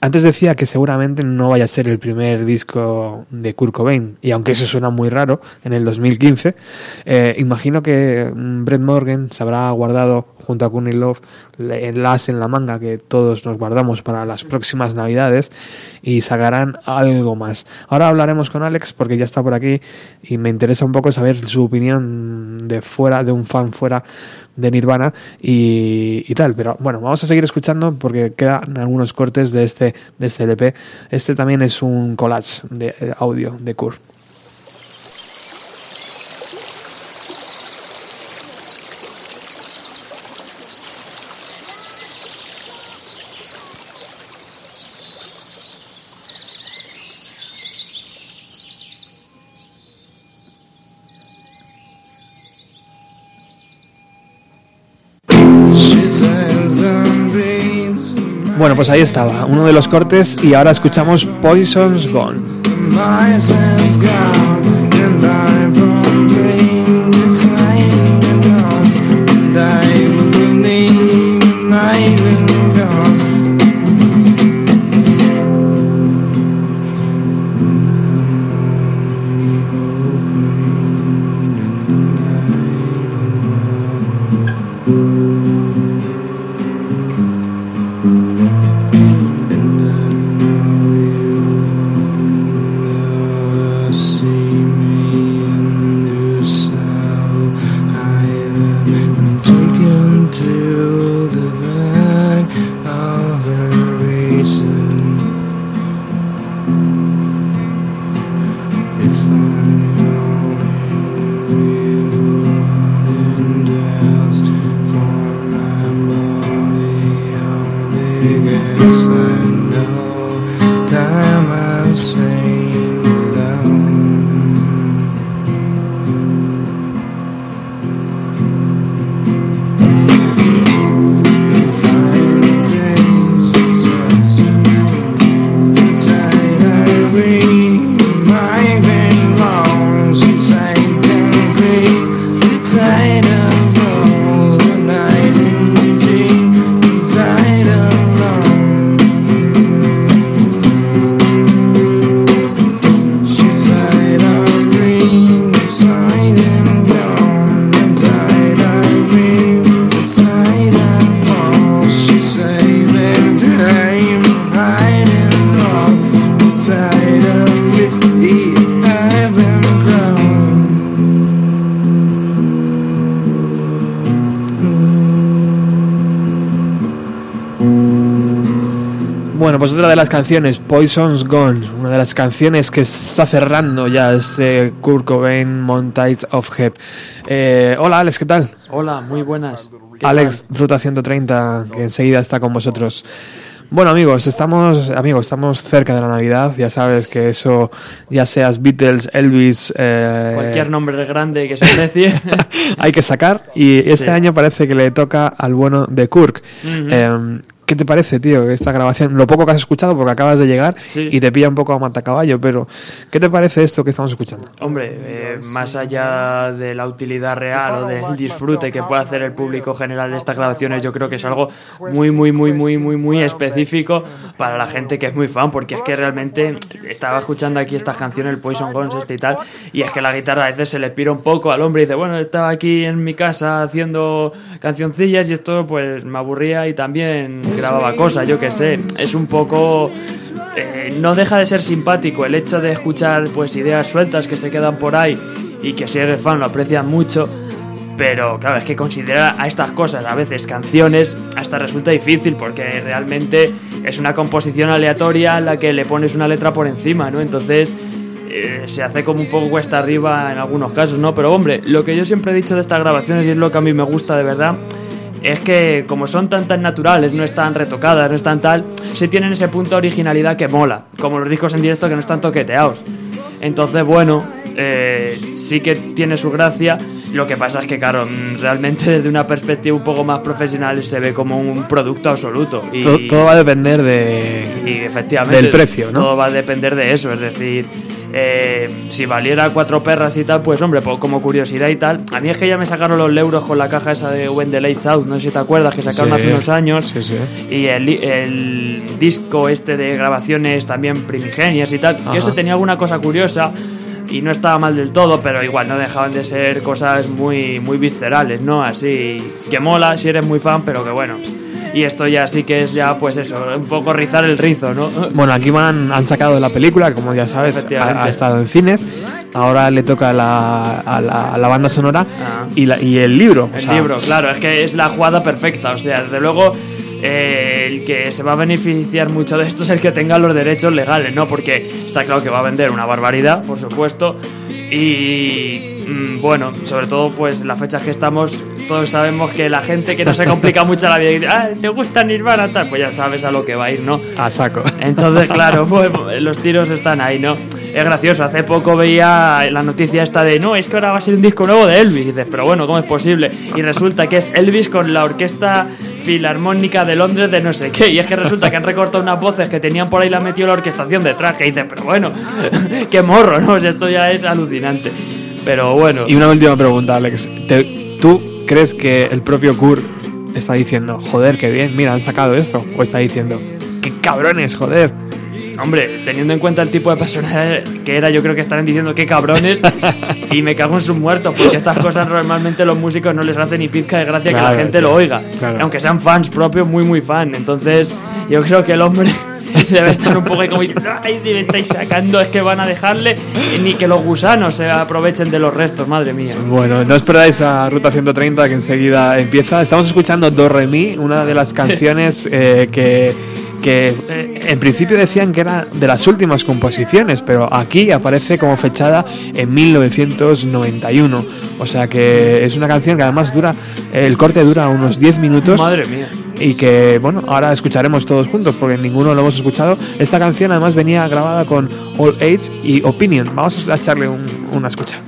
antes decía que seguramente no vaya a ser el primer disco de Kurt Cobain, y aunque eso suena muy raro, en el 2015, eh, imagino que mm, Brett Morgan se habrá guardado junto a Courtney Love el as en la manga que todos nos guardamos para las próximas navidades y sacarán algo más. Ahora hablaremos con Alex porque ya está por aquí y me interesa un poco saber su opinión de fuera, de un fan fuera de Nirvana y, y tal. Pero bueno, vamos a seguir escuchando porque quedan algunos cortes de este, de este LP. Este también es un collage de eh, audio de Kurt. Bueno, pues ahí estaba, uno de los cortes y ahora escuchamos Poison's Gone. Bueno, pues otra de las canciones, Poison's Gone, una de las canciones que está cerrando ya este Kurt Cobain Montage of Head. Eh, hola Alex, ¿qué tal? Hola, muy buenas. ¿Qué Alex, Ruta 130, que enseguida está con vosotros. Bueno amigos, estamos amigos, estamos cerca de la Navidad, ya sabes que eso, ya seas Beatles, Elvis, eh, Cualquier nombre grande que se precie. hay que sacar y este Sí. año parece que le toca al bueno de Kirk. Eh, ¿Qué te parece, tío, esta grabación? Lo poco que has escuchado porque acabas de llegar Sí. y te pilla un poco a matacaballo, pero ¿qué te parece esto que estamos escuchando? Hombre, eh, más allá de la utilidad real o del disfrute que puede hacer el público general de estas grabaciones, yo creo que es algo muy, muy, muy, muy, muy, muy específico para la gente que es muy fan, porque es que realmente estaba escuchando aquí estas canciones, el Poison Guns este y tal, y es que la guitarra a veces se le pira un poco al hombre y dice, bueno, estaba aquí en mi casa haciendo cancioncillas y esto pues me aburría y también grababa cosas, yo qué sé, es un poco eh, no deja de ser simpático el hecho de escuchar pues ideas sueltas que se quedan por ahí y que si eres fan lo aprecian mucho pero claro es que considerar a estas cosas a veces canciones hasta resulta difícil porque realmente es una composición aleatoria a la que le pones una letra por encima no entonces eh, se hace como un poco cuesta arriba en algunos casos no pero hombre lo que yo siempre he dicho de estas grabaciones y es lo que a mí me gusta de verdad es que como son tan tan naturales, no están retocadas, no están tal, se tienen ese punto de originalidad que mola, como los discos en directo que no están toqueteados. Entonces, bueno, eh, sí que tiene su gracia. Lo que pasa es que, claro, mm, realmente desde una perspectiva un poco más profesional se ve como un producto absoluto. Y, Todo, va a depender de, y efectivamente del precio, ¿no? todo va a depender de eso es decir eh, si valiera cuatro perras y tal pues hombre pues, como curiosidad y tal a mí es que ya me sacaron los euros con la caja esa de When the Lights Out no sé si te acuerdas que sacaron Sí. hace unos años Sí, sí. y el, el disco este de grabaciones también primigenias y tal Ajá. que ese tenía alguna cosa curiosa y no estaba mal del todo, pero igual no dejaban de ser cosas muy, muy viscerales, ¿no? Así que mola si eres muy fan, pero que bueno. pues, Y esto ya sí que es ya, pues eso, un poco rizar el rizo, ¿no? Bueno, aquí van, han sacado la película, como ya sabes, ha, estado en cines. Ahora le toca la- a, la, a la banda sonora Ah. y, la- y el libro. o El sea, libro, claro, es que es la jugada perfecta. O sea, desde luego, eh, el que se va a beneficiar mucho de esto es el que tenga los derechos legales, ¿no? Porque está claro que va a vender una barbaridad, por supuesto. Y mm, bueno, sobre todo, pues en las fechas que estamos, todos sabemos que la gente que no se complica mucho la vida y dice, ah, ¿te gusta Nirvana? Tal, pues ya sabes a lo que va a ir, ¿no? A saco. Entonces, claro, pues, los tiros están ahí, ¿no? Es gracioso, hace poco veía la noticia esta de, no, es que ahora va a ser un disco nuevo de Elvis. Y dices, pero bueno, ¿cómo es posible? Y resulta que es Elvis con la orquesta filarmónica de Londres de no sé qué. Y es que resulta que han recortado unas voces que tenían por ahí, la han metido la orquestación de traje. Y dices, pero bueno, qué morro, ¿no? O sea, esto ya es alucinante. Pero bueno. Y una última pregunta, Alex. Te- ¿Tú crees que el propio Kurt está diciendo, joder, qué bien, mira, han sacado esto? ¿O está diciendo, qué cabrones, joder? Hombre, teniendo en cuenta el tipo de personaje que era, yo creo que estarán diciendo qué cabrones y me cago en sus muertos, porque estas cosas normalmente los músicos no les hacen ni pizca de gracia que Claro, la gente tío, lo oiga. claro. Aunque sean fans propios, muy, muy fan. Entonces, yo creo que el hombre debe estar un poco ahí como diciendo, ay, me estáis sacando, es que van a dejarle ni que los gusanos se aprovechen de los restos, madre mía. Bueno, no os perdáis a Ruta 130 que enseguida empieza. Estamos escuchando Do Re Mi, una de las canciones eh, que, que eh, en principio decían que era de las últimas composiciones, pero aquí aparece como fechada en 1991. O sea que es una canción que además dura, el corte dura unos 10 minutos. Madre mía. Y que, bueno, ahora escucharemos todos juntos porque ninguno lo hemos escuchado. Esta canción además venía grabada con All Age y Opinion. Vamos a echarle un- una escucha.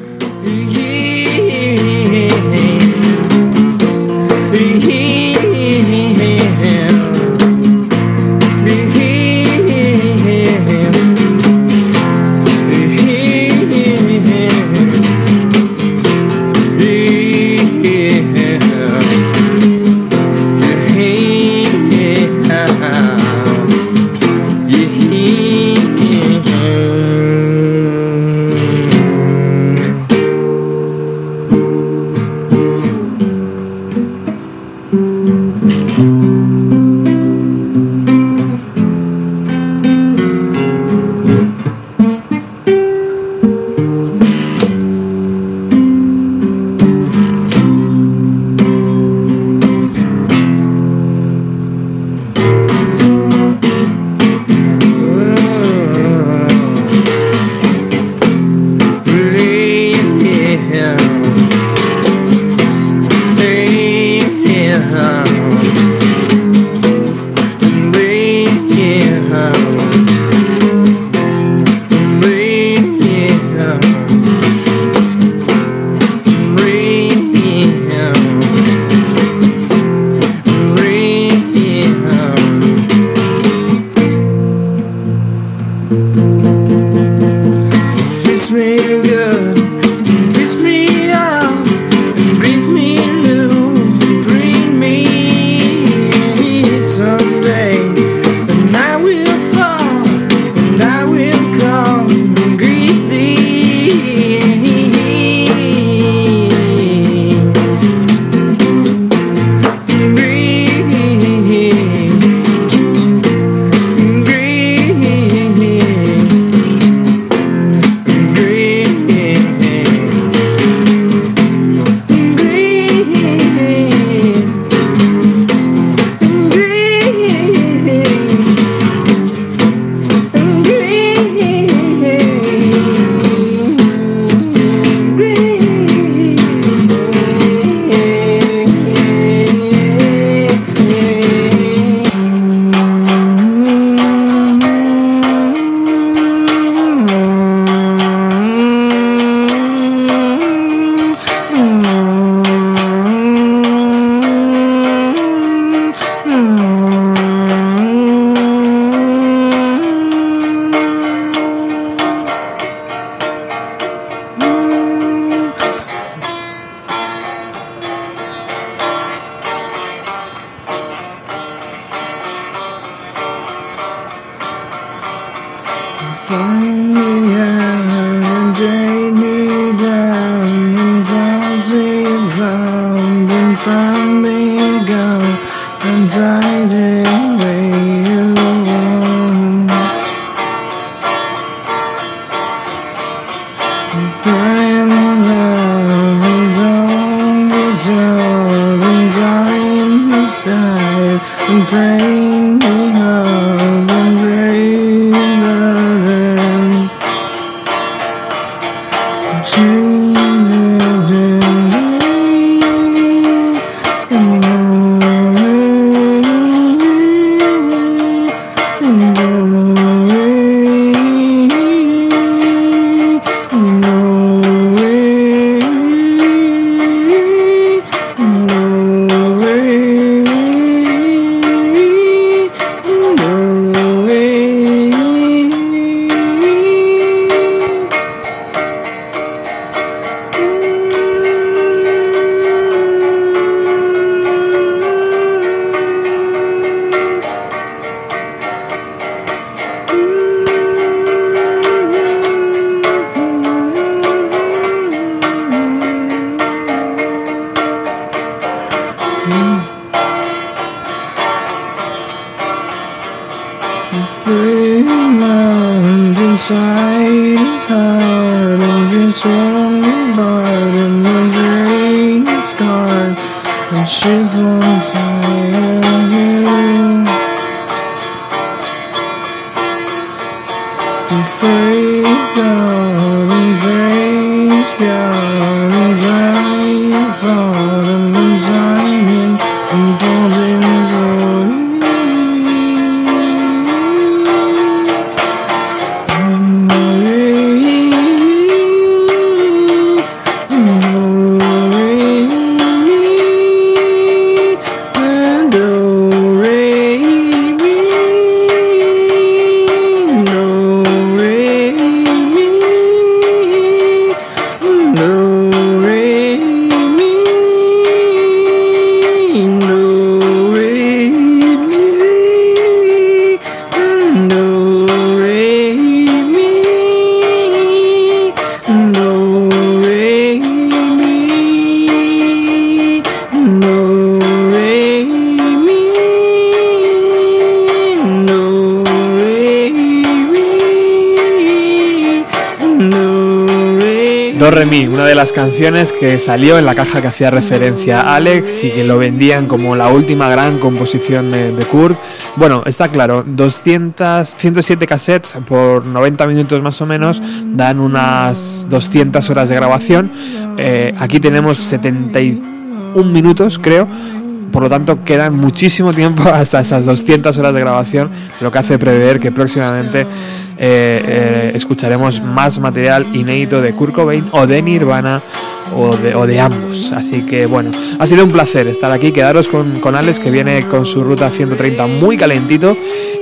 Freeland inside his heart and his only part and the rain gone and she's inside una de las canciones que salió en la caja que hacía referencia a Alex y que lo vendían como la última gran composición de, Kurt. Bueno, está claro, 200, 107 cassettes por 90 minutos más o menos dan unas 200 horas de grabación. Eh, aquí tenemos 71 minutos, creo. Por lo tanto, queda muchísimo tiempo hasta esas 200 horas de grabación, lo que hace prever que próximamente eh, eh, escucharemos más material inédito de Kurt Cobain o de Nirvana o de, o de ambos. Así que bueno, ha sido un placer estar aquí, quedaros con, con Alex que viene con su ruta 130 muy calentito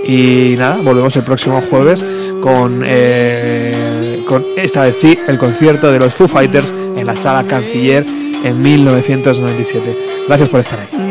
y nada, volvemos el próximo jueves con, eh, con esta vez sí, el concierto de los Foo Fighters en la sala Canciller en 1997. Gracias por estar ahí.